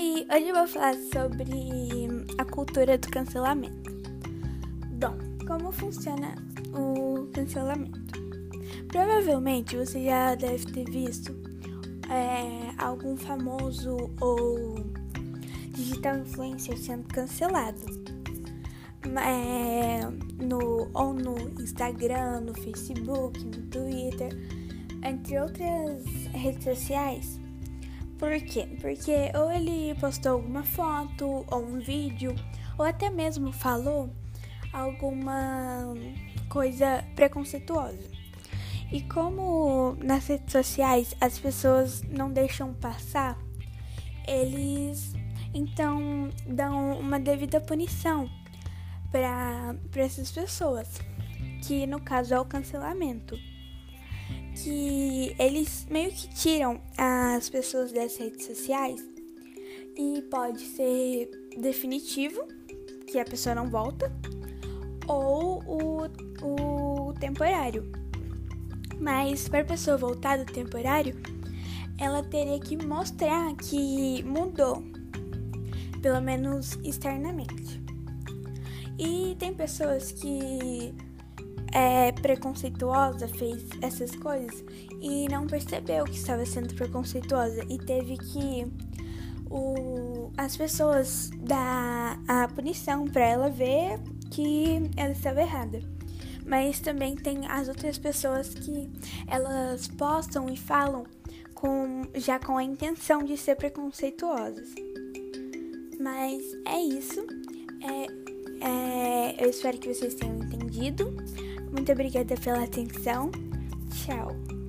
Hoje eu vou falar sobre a cultura do cancelamento. Bom, como funciona o cancelamento? Provavelmente você já deve ter visto é, algum famoso ou digital influencer sendo cancelado. É, no, ou no Instagram, no Facebook, no Twitter, entre outras redes sociais por quê? Porque ou ele postou alguma foto ou um vídeo, ou até mesmo falou alguma coisa preconceituosa. E como nas redes sociais as pessoas não deixam passar, eles então dão uma devida punição para essas pessoas, que no caso é o cancelamento que eles meio que tiram as pessoas das redes sociais e pode ser definitivo, que a pessoa não volta, ou o, o temporário. Mas para a pessoa voltar do temporário, ela teria que mostrar que mudou, pelo menos externamente. E tem pessoas que é preconceituosa, fez essas coisas e não percebeu que estava sendo preconceituosa e teve que o, as pessoas dar a punição para ela ver que ela estava errada. Mas também tem as outras pessoas que elas postam e falam com já com a intenção de ser preconceituosas. Mas é isso. É, é, eu espero que vocês tenham entendido. Muito obrigada pela atenção. Tchau.